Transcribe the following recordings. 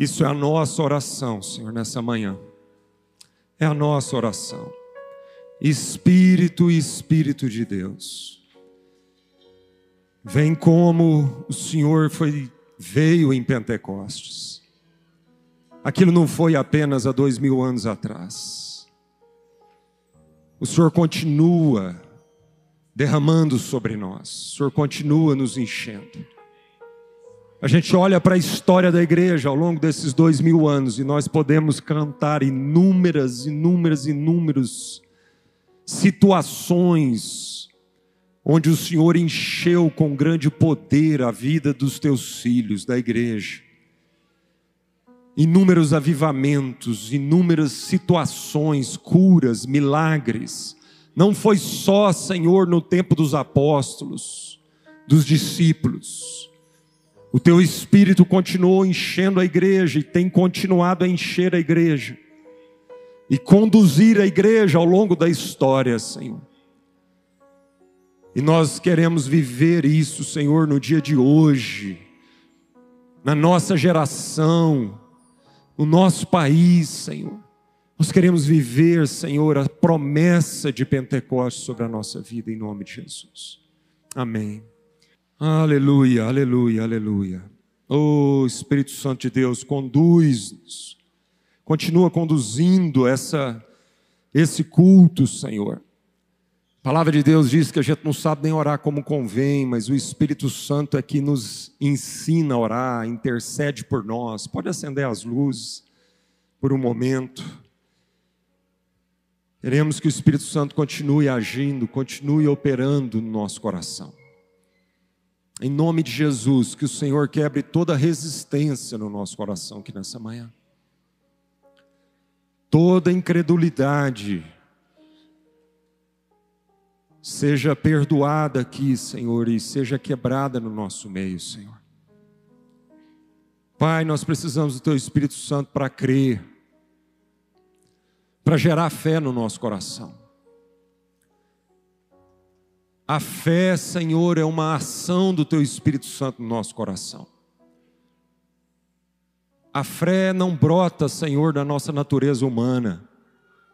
Isso é a nossa oração, Senhor, nessa manhã. É a nossa oração. Espírito e Espírito de Deus. Vem como o Senhor foi, veio em Pentecostes. Aquilo não foi apenas há dois mil anos atrás. O Senhor continua derramando sobre nós, o Senhor continua nos enchendo. A gente olha para a história da igreja ao longo desses dois mil anos e nós podemos cantar inúmeras, inúmeras, inúmeras situações onde o Senhor encheu com grande poder a vida dos teus filhos, da igreja. Inúmeros avivamentos, inúmeras situações, curas, milagres não foi só, Senhor, no tempo dos apóstolos, dos discípulos. O teu espírito continuou enchendo a igreja e tem continuado a encher a igreja e conduzir a igreja ao longo da história, Senhor. E nós queremos viver isso, Senhor, no dia de hoje, na nossa geração, no nosso país, Senhor. Nós queremos viver, Senhor, a promessa de Pentecostes sobre a nossa vida, em nome de Jesus. Amém. Aleluia, aleluia, aleluia. Oh Espírito Santo de Deus, conduz-nos. Continua conduzindo essa, esse culto, Senhor. A palavra de Deus diz que a gente não sabe nem orar como convém, mas o Espírito Santo é que nos ensina a orar, intercede por nós. Pode acender as luzes por um momento. Queremos que o Espírito Santo continue agindo, continue operando no nosso coração. Em nome de Jesus, que o Senhor quebre toda resistência no nosso coração aqui nessa manhã. Toda incredulidade seja perdoada aqui, Senhor, e seja quebrada no nosso meio, Senhor. Pai, nós precisamos do Teu Espírito Santo para crer para gerar fé no nosso coração. A fé, Senhor, é uma ação do Teu Espírito Santo no nosso coração. A fé não brota, Senhor, da nossa natureza humana,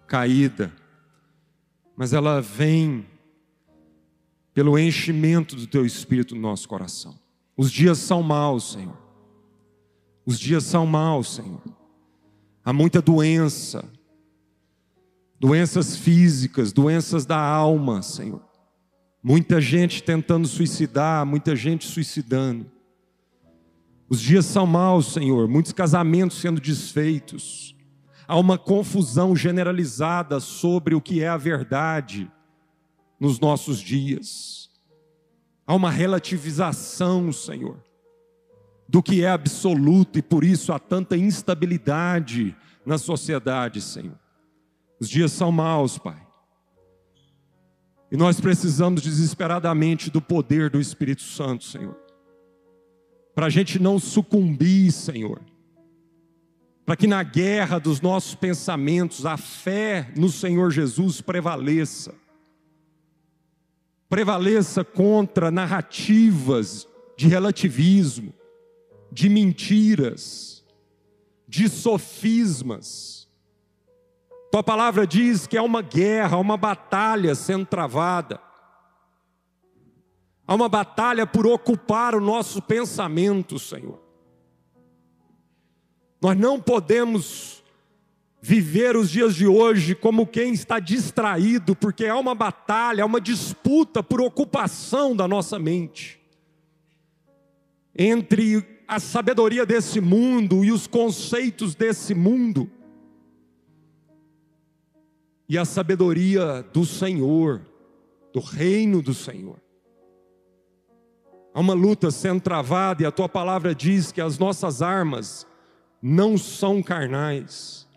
caída, mas ela vem pelo enchimento do Teu Espírito no nosso coração. Os dias são maus, Senhor. Os dias são maus, Senhor. Há muita doença, doenças físicas, doenças da alma, Senhor. Muita gente tentando suicidar, muita gente suicidando. Os dias são maus, Senhor, muitos casamentos sendo desfeitos. Há uma confusão generalizada sobre o que é a verdade nos nossos dias. Há uma relativização, Senhor, do que é absoluto e por isso há tanta instabilidade na sociedade, Senhor. Os dias são maus, Pai. E nós precisamos desesperadamente do poder do Espírito Santo, Senhor. Para a gente não sucumbir, Senhor. Para que na guerra dos nossos pensamentos a fé no Senhor Jesus prevaleça. Prevaleça contra narrativas de relativismo, de mentiras, de sofismas tua palavra diz que há uma guerra, uma batalha sendo travada. Há uma batalha por ocupar o nosso pensamento, Senhor. Nós não podemos viver os dias de hoje como quem está distraído, porque há uma batalha, há uma disputa por ocupação da nossa mente entre a sabedoria desse mundo e os conceitos desse mundo e a sabedoria do Senhor, do reino do Senhor. Há uma luta sendo travada e a tua palavra diz que as nossas armas não são carnais,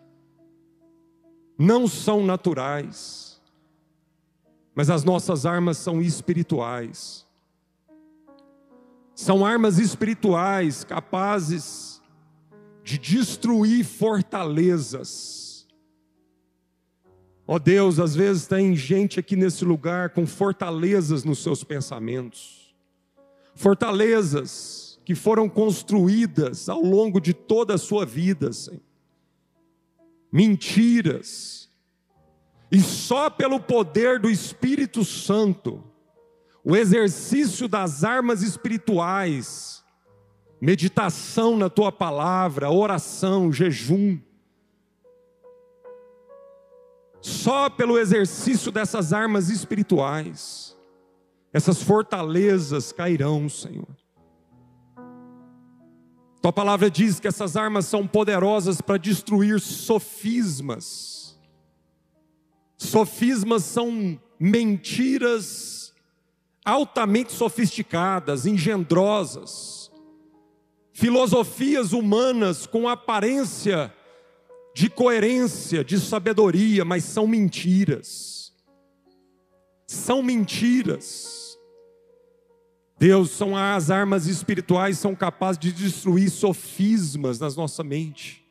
não são naturais, mas as nossas armas são espirituais. São armas espirituais capazes de destruir fortalezas Ó oh Deus, às vezes tem gente aqui nesse lugar com fortalezas nos seus pensamentos, fortalezas que foram construídas ao longo de toda a sua vida, Senhor. Mentiras. E só pelo poder do Espírito Santo, o exercício das armas espirituais, meditação na tua palavra, oração, jejum, só pelo exercício dessas armas espirituais, essas fortalezas cairão, Senhor. Tua palavra diz que essas armas são poderosas para destruir sofismas. Sofismas são mentiras altamente sofisticadas, engendrosas, filosofias humanas com aparência de coerência, de sabedoria, mas são mentiras. São mentiras. Deus, são as armas espirituais são capazes de destruir sofismas na nossa mente.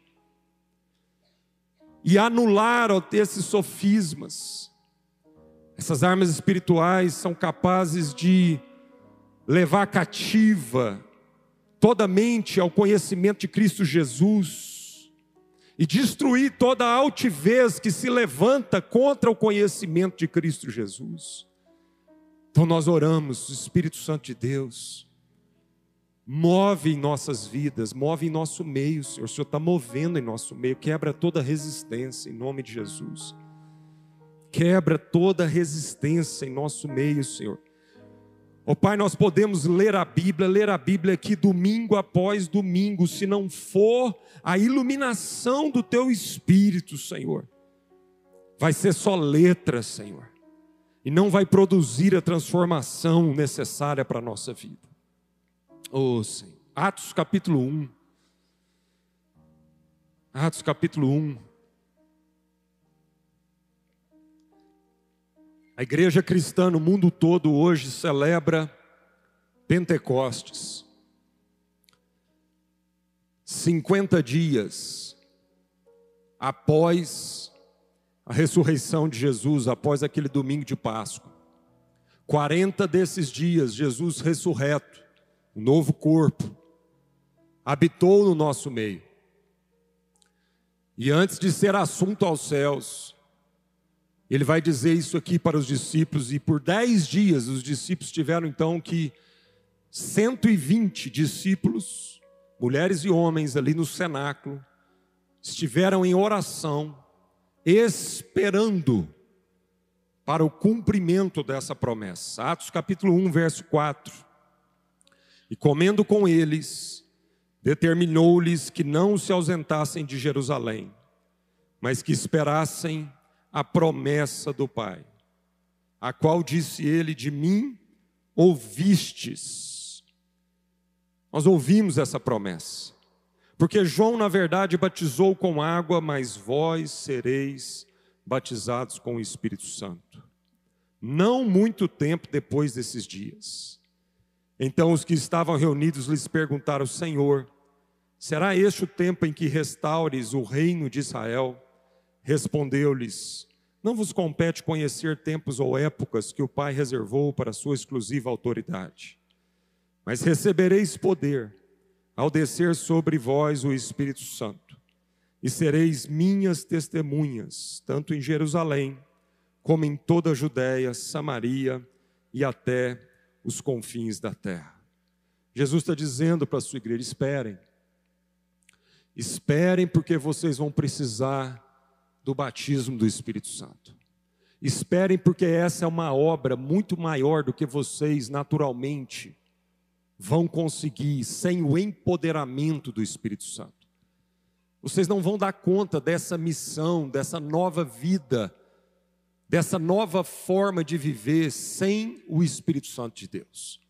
E anular ó, esses sofismas. Essas armas espirituais são capazes de levar cativa toda mente ao conhecimento de Cristo Jesus e destruir toda a altivez que se levanta contra o conhecimento de Cristo Jesus. Então nós oramos, Espírito Santo de Deus, move em nossas vidas, move em nosso meio, Senhor. O Senhor está movendo em nosso meio, quebra toda resistência em nome de Jesus. Quebra toda resistência em nosso meio, Senhor. Ó oh, Pai, nós podemos ler a Bíblia, ler a Bíblia aqui domingo após domingo, se não for a iluminação do Teu Espírito, Senhor, vai ser só letra, Senhor, e não vai produzir a transformação necessária para a nossa vida. Oh, Senhor. Atos capítulo 1. Atos capítulo 1. A igreja cristã no mundo todo hoje celebra Pentecostes. 50 dias após a ressurreição de Jesus, após aquele domingo de Páscoa. 40 desses dias, Jesus ressurreto, um novo corpo, habitou no nosso meio. E antes de ser assunto aos céus, ele vai dizer isso aqui para os discípulos, e por dez dias os discípulos tiveram então que 120 discípulos, mulheres e homens ali no cenáculo, estiveram em oração, esperando para o cumprimento dessa promessa. Atos capítulo 1, verso 4. E comendo com eles, determinou-lhes que não se ausentassem de Jerusalém, mas que esperassem a promessa do Pai, a qual disse ele: De mim ouvistes. Nós ouvimos essa promessa, porque João, na verdade, batizou com água, mas vós sereis batizados com o Espírito Santo. Não muito tempo depois desses dias. Então os que estavam reunidos lhes perguntaram: Senhor, será este o tempo em que restaures o reino de Israel? Respondeu-lhes: Não vos compete conhecer tempos ou épocas que o Pai reservou para sua exclusiva autoridade, mas recebereis poder ao descer sobre vós o Espírito Santo, e sereis minhas testemunhas, tanto em Jerusalém, como em toda a Judéia, Samaria e até os confins da terra. Jesus está dizendo para a sua igreja: esperem, esperem, porque vocês vão precisar do batismo do Espírito Santo. Esperem, porque essa é uma obra muito maior do que vocês naturalmente vão conseguir sem o empoderamento do Espírito Santo. Vocês não vão dar conta dessa missão, dessa nova vida, dessa nova forma de viver sem o Espírito Santo de Deus.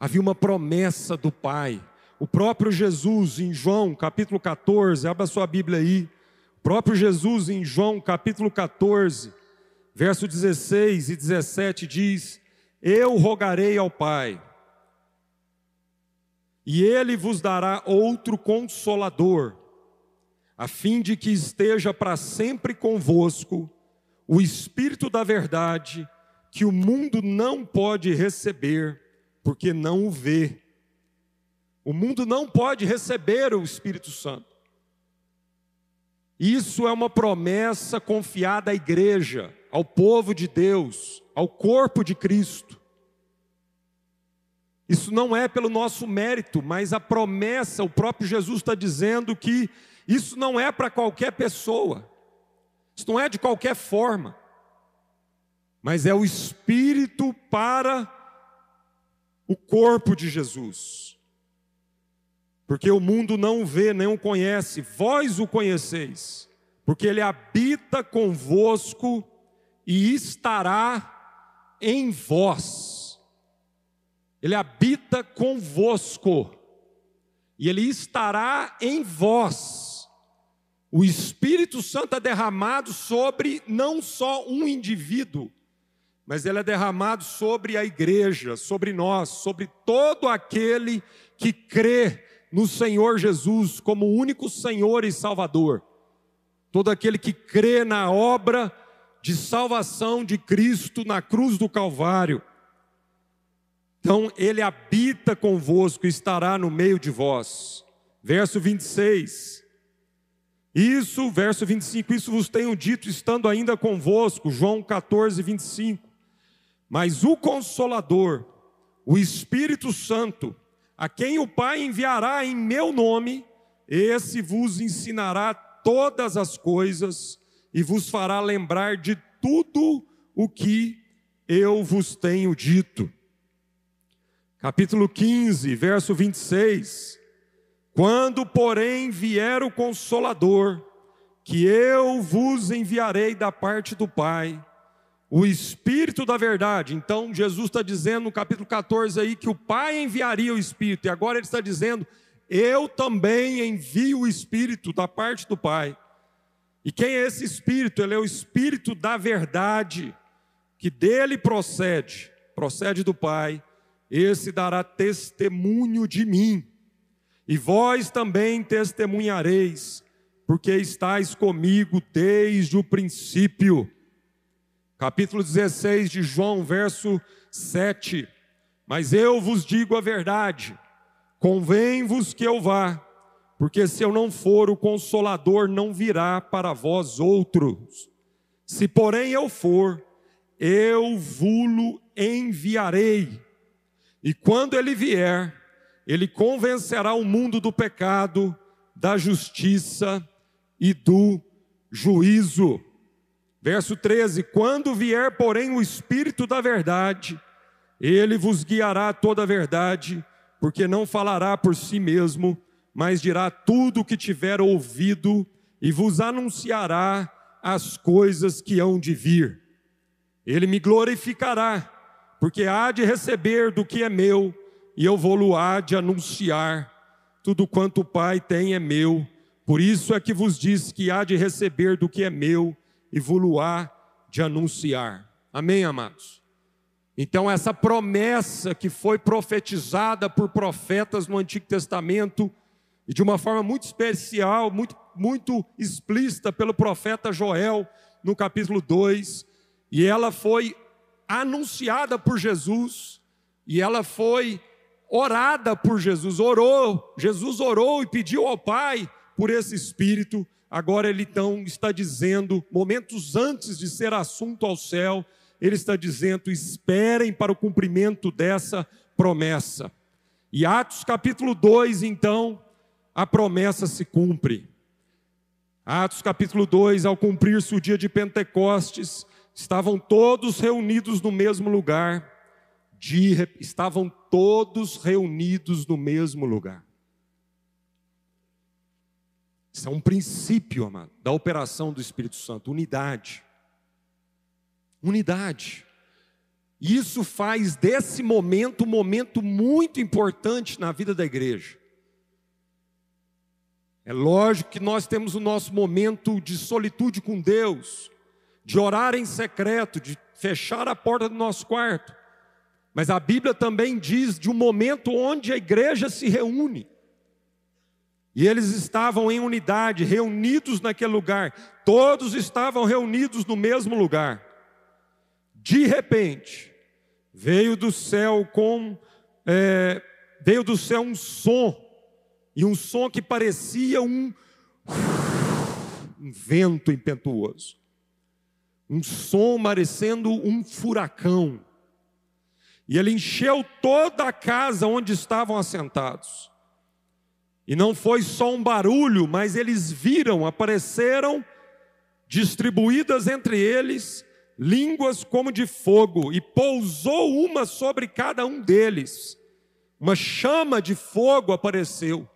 Havia uma promessa do Pai. O próprio Jesus, em João capítulo 14, abra sua Bíblia aí, próprio Jesus, em João capítulo 14, verso 16 e 17, diz: Eu rogarei ao Pai, e Ele vos dará outro consolador, a fim de que esteja para sempre convosco o Espírito da Verdade, que o mundo não pode receber, porque não o vê, O mundo não pode receber o Espírito Santo. Isso é uma promessa confiada à igreja, ao povo de Deus, ao corpo de Cristo. Isso não é pelo nosso mérito, mas a promessa, o próprio Jesus está dizendo que isso não é para qualquer pessoa, isso não é de qualquer forma, mas é o Espírito para o corpo de Jesus. Porque o mundo não vê, nem o conhece, vós o conheceis, porque ele habita convosco e estará em vós. Ele habita convosco e ele estará em vós. O Espírito Santo é derramado sobre não só um indivíduo, mas ele é derramado sobre a igreja, sobre nós, sobre todo aquele que crê no Senhor Jesus como único Senhor e Salvador. Todo aquele que crê na obra de salvação de Cristo na cruz do Calvário. Então, ele habita convosco e estará no meio de vós. Verso 26. Isso, verso 25, isso vos tenho dito estando ainda convosco. João 14, 25. Mas o Consolador, o Espírito Santo, a quem o Pai enviará em meu nome, esse vos ensinará todas as coisas e vos fará lembrar de tudo o que eu vos tenho dito. Capítulo 15, verso 26. Quando, porém, vier o Consolador, que eu vos enviarei da parte do Pai, o Espírito da verdade. Então, Jesus está dizendo no capítulo 14 aí que o Pai enviaria o Espírito, e agora ele está dizendo: Eu também envio o Espírito da parte do Pai. E quem é esse Espírito? Ele é o Espírito da verdade, que dele procede, procede do Pai. Esse dará testemunho de mim, e vós também testemunhareis, porque estáis comigo desde o princípio capítulo 16 de João, verso 7. Mas eu vos digo a verdade, convém-vos que eu vá, porque se eu não for, o consolador não virá para vós outros. Se porém eu for, eu vulo enviarei. E quando ele vier, ele convencerá o mundo do pecado, da justiça e do juízo. Verso 13: Quando vier, porém, o Espírito da Verdade, ele vos guiará toda a verdade, porque não falará por si mesmo, mas dirá tudo o que tiver ouvido e vos anunciará as coisas que hão de vir. Ele me glorificará, porque há de receber do que é meu, e eu vou-lo há de anunciar. Tudo quanto o Pai tem é meu, por isso é que vos diz que há de receber do que é meu, e de anunciar. Amém, amados? Então, essa promessa que foi profetizada por profetas no Antigo Testamento, e de uma forma muito especial, muito, muito explícita pelo profeta Joel, no capítulo 2, e ela foi anunciada por Jesus, e ela foi orada por Jesus, orou, Jesus orou e pediu ao Pai por esse Espírito, Agora ele então está dizendo, momentos antes de ser assunto ao céu, ele está dizendo: esperem para o cumprimento dessa promessa. E Atos capítulo 2, então, a promessa se cumpre. Atos capítulo 2, ao cumprir-se o dia de Pentecostes, estavam todos reunidos no mesmo lugar, de, estavam todos reunidos no mesmo lugar. Isso é um princípio, amado, da operação do Espírito Santo, unidade. Unidade. Isso faz desse momento um momento muito importante na vida da igreja. É lógico que nós temos o nosso momento de solitude com Deus, de orar em secreto, de fechar a porta do nosso quarto. Mas a Bíblia também diz de um momento onde a igreja se reúne. E eles estavam em unidade, reunidos naquele lugar. Todos estavam reunidos no mesmo lugar. De repente, veio do céu com é, veio do céu um som, e um som que parecia um, um vento impetuoso, um som parecendo um furacão. E ele encheu toda a casa onde estavam assentados. E não foi só um barulho, mas eles viram, apareceram distribuídas entre eles línguas como de fogo, e pousou uma sobre cada um deles. Uma chama de fogo apareceu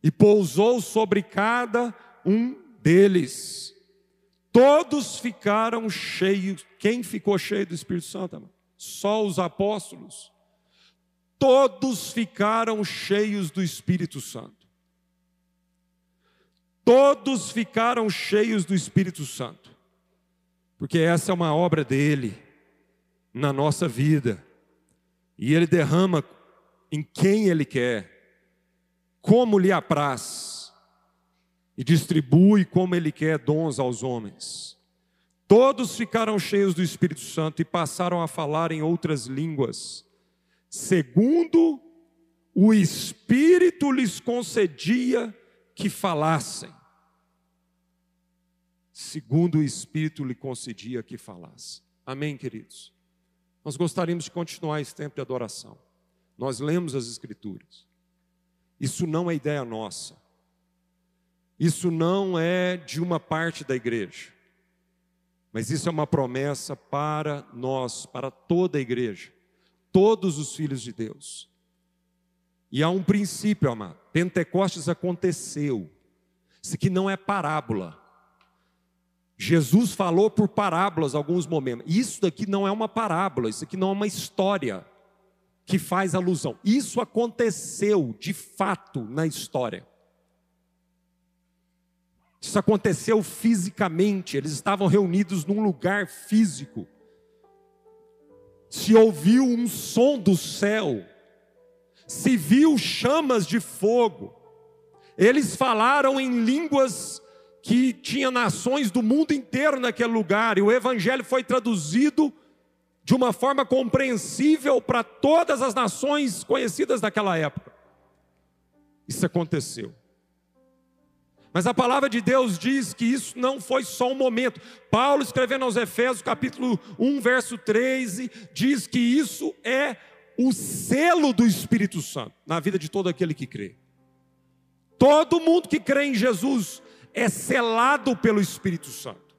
e pousou sobre cada um deles. Todos ficaram cheios. Quem ficou cheio do Espírito Santo? Só os apóstolos. Todos ficaram cheios do Espírito Santo. Todos ficaram cheios do Espírito Santo. Porque essa é uma obra dele na nossa vida. E ele derrama em quem ele quer, como lhe apraz, e distribui como ele quer dons aos homens. Todos ficaram cheios do Espírito Santo e passaram a falar em outras línguas, segundo o Espírito lhes concedia que falassem. Segundo o Espírito lhe concedia que falasse. Amém, queridos? Nós gostaríamos de continuar esse tempo de adoração. Nós lemos as Escrituras. Isso não é ideia nossa. Isso não é de uma parte da igreja. Mas isso é uma promessa para nós, para toda a igreja, todos os filhos de Deus. E há um princípio, amado. Pentecostes aconteceu. Isso aqui não é parábola. Jesus falou por parábolas alguns momentos. Isso daqui não é uma parábola, isso aqui não é uma história que faz alusão. Isso aconteceu de fato na história. Isso aconteceu fisicamente, eles estavam reunidos num lugar físico. Se ouviu um som do céu, se viu chamas de fogo. Eles falaram em línguas que tinha nações do mundo inteiro naquele lugar, e o evangelho foi traduzido de uma forma compreensível para todas as nações conhecidas daquela época. Isso aconteceu. Mas a palavra de Deus diz que isso não foi só um momento. Paulo, escrevendo aos Efésios, capítulo 1, verso 13, diz que isso é o selo do Espírito Santo na vida de todo aquele que crê. Todo mundo que crê em Jesus é selado pelo Espírito Santo.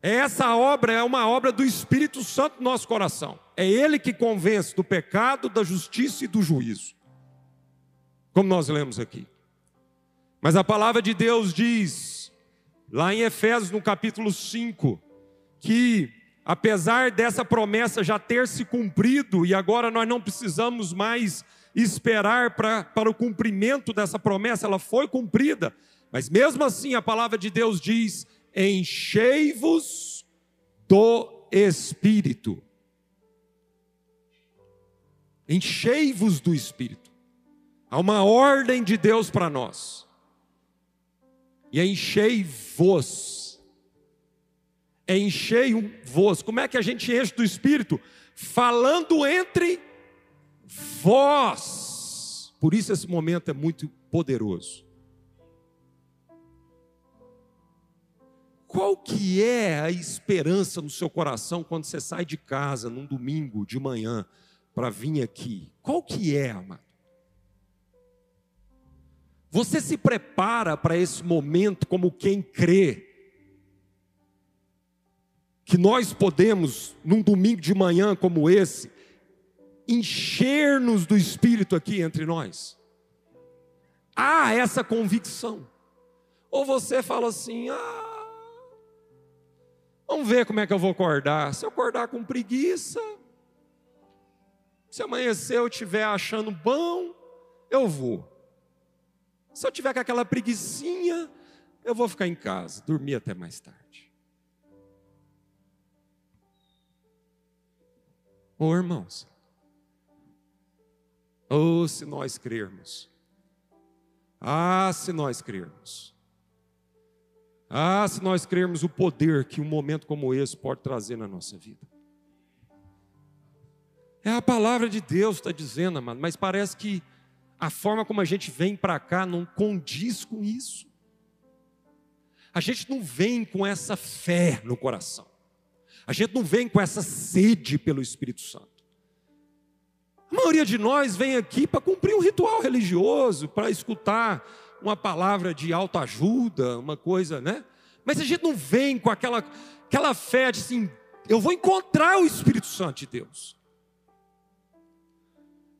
Essa obra é uma obra do Espírito Santo no nosso coração. É Ele que convence do pecado, da justiça e do juízo. Como nós lemos aqui. Mas a palavra de Deus diz, lá em Efésios, no capítulo 5, que apesar dessa promessa já ter se cumprido, e agora nós não precisamos mais esperar pra, para o cumprimento dessa promessa, ela foi cumprida, mas mesmo assim a palavra de Deus diz: enchei-vos do Espírito. Enchei-vos do Espírito. Há uma ordem de Deus para nós. E enchei-vos. Enchei-vos. Como é que a gente enche do Espírito? Falando entre vós. Por isso esse momento é muito poderoso. Qual que é a esperança no seu coração quando você sai de casa num domingo de manhã para vir aqui? Qual que é, amado? Você se prepara para esse momento como quem crê que nós podemos, num domingo de manhã como esse, encher-nos do Espírito aqui entre nós. Há essa convicção. Ou você fala assim: ah, vamos ver como é que eu vou acordar. Se eu acordar com preguiça, se amanhecer eu estiver achando bom, eu vou. Se eu tiver com aquela preguiçinha, eu vou ficar em casa, dormir até mais tarde. Ô irmãos, Oh, se nós crermos. Ah, se nós crermos. Ah, se nós crermos o poder que um momento como esse pode trazer na nossa vida. É a palavra de Deus está dizendo, amado, mas parece que a forma como a gente vem para cá não condiz com isso. A gente não vem com essa fé no coração. A gente não vem com essa sede pelo Espírito Santo. A maioria de nós vem aqui para cumprir um ritual religioso, para escutar uma palavra de autoajuda, uma coisa, né? Mas a gente não vem com aquela, aquela fé de assim, eu vou encontrar o Espírito Santo de Deus.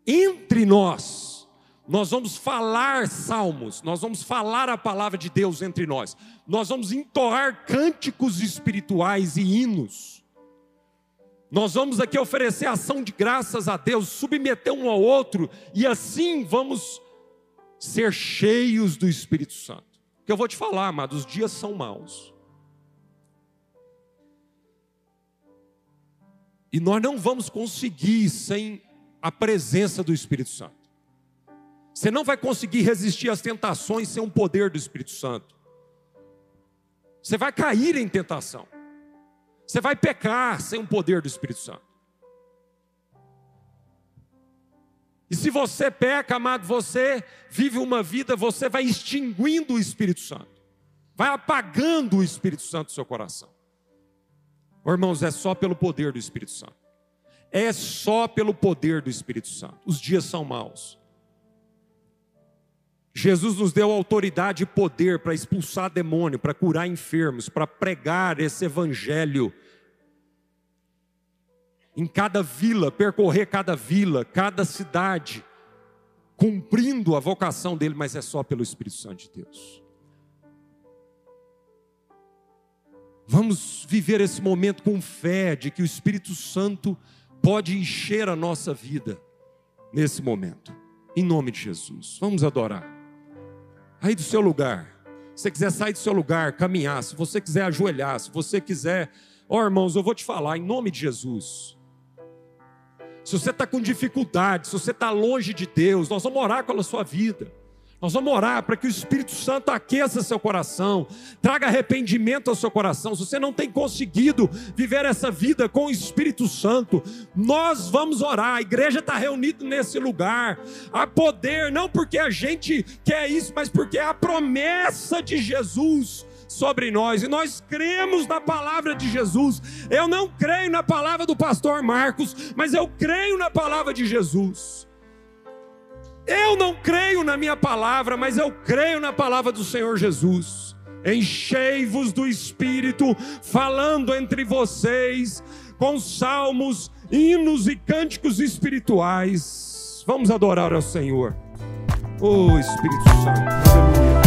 Entre nós, nós vamos falar salmos, nós vamos falar a palavra de Deus entre nós, nós vamos entoar cânticos espirituais e hinos. Nós vamos aqui oferecer ação de graças a Deus, submeter um ao outro, e assim vamos ser cheios do Espírito Santo. Que eu vou te falar, amados, os dias são maus. E nós não vamos conseguir sem a presença do Espírito Santo. Você não vai conseguir resistir às tentações sem o poder do Espírito Santo. Você vai cair em tentação. Você vai pecar sem o poder do Espírito Santo. E se você peca, amado, você vive uma vida, você vai extinguindo o Espírito Santo, vai apagando o Espírito Santo do seu coração. Irmãos, é só pelo poder do Espírito Santo. É só pelo poder do Espírito Santo. Os dias são maus. Jesus nos deu autoridade e poder para expulsar demônio, para curar enfermos, para pregar esse evangelho em cada vila, percorrer cada vila, cada cidade, cumprindo a vocação dele, mas é só pelo Espírito Santo de Deus. Vamos viver esse momento com fé de que o Espírito Santo pode encher a nossa vida nesse momento, em nome de Jesus. Vamos adorar aí do seu lugar. Se você quiser sair do seu lugar, caminhar, se você quiser ajoelhar, se você quiser, ó oh, irmãos, eu vou te falar em nome de Jesus. Se você está com dificuldade, se você está longe de Deus, nós vamos orar pela sua vida. Nós vamos orar para que o Espírito Santo aqueça seu coração, traga arrependimento ao seu coração. Se você não tem conseguido viver essa vida com o Espírito Santo, nós vamos orar. A igreja está reunida nesse lugar. Há poder, não porque a gente quer isso, mas porque é a promessa de Jesus sobre nós, e nós cremos na palavra de Jesus. Eu não creio na palavra do pastor Marcos, mas eu creio na palavra de Jesus. Eu não creio na minha palavra, mas eu creio na palavra do Senhor Jesus. Enchei-vos do Espírito, falando entre vocês com salmos, hinos e cânticos espirituais. Vamos adorar ao Senhor. Oh Espírito Santo, aleluia.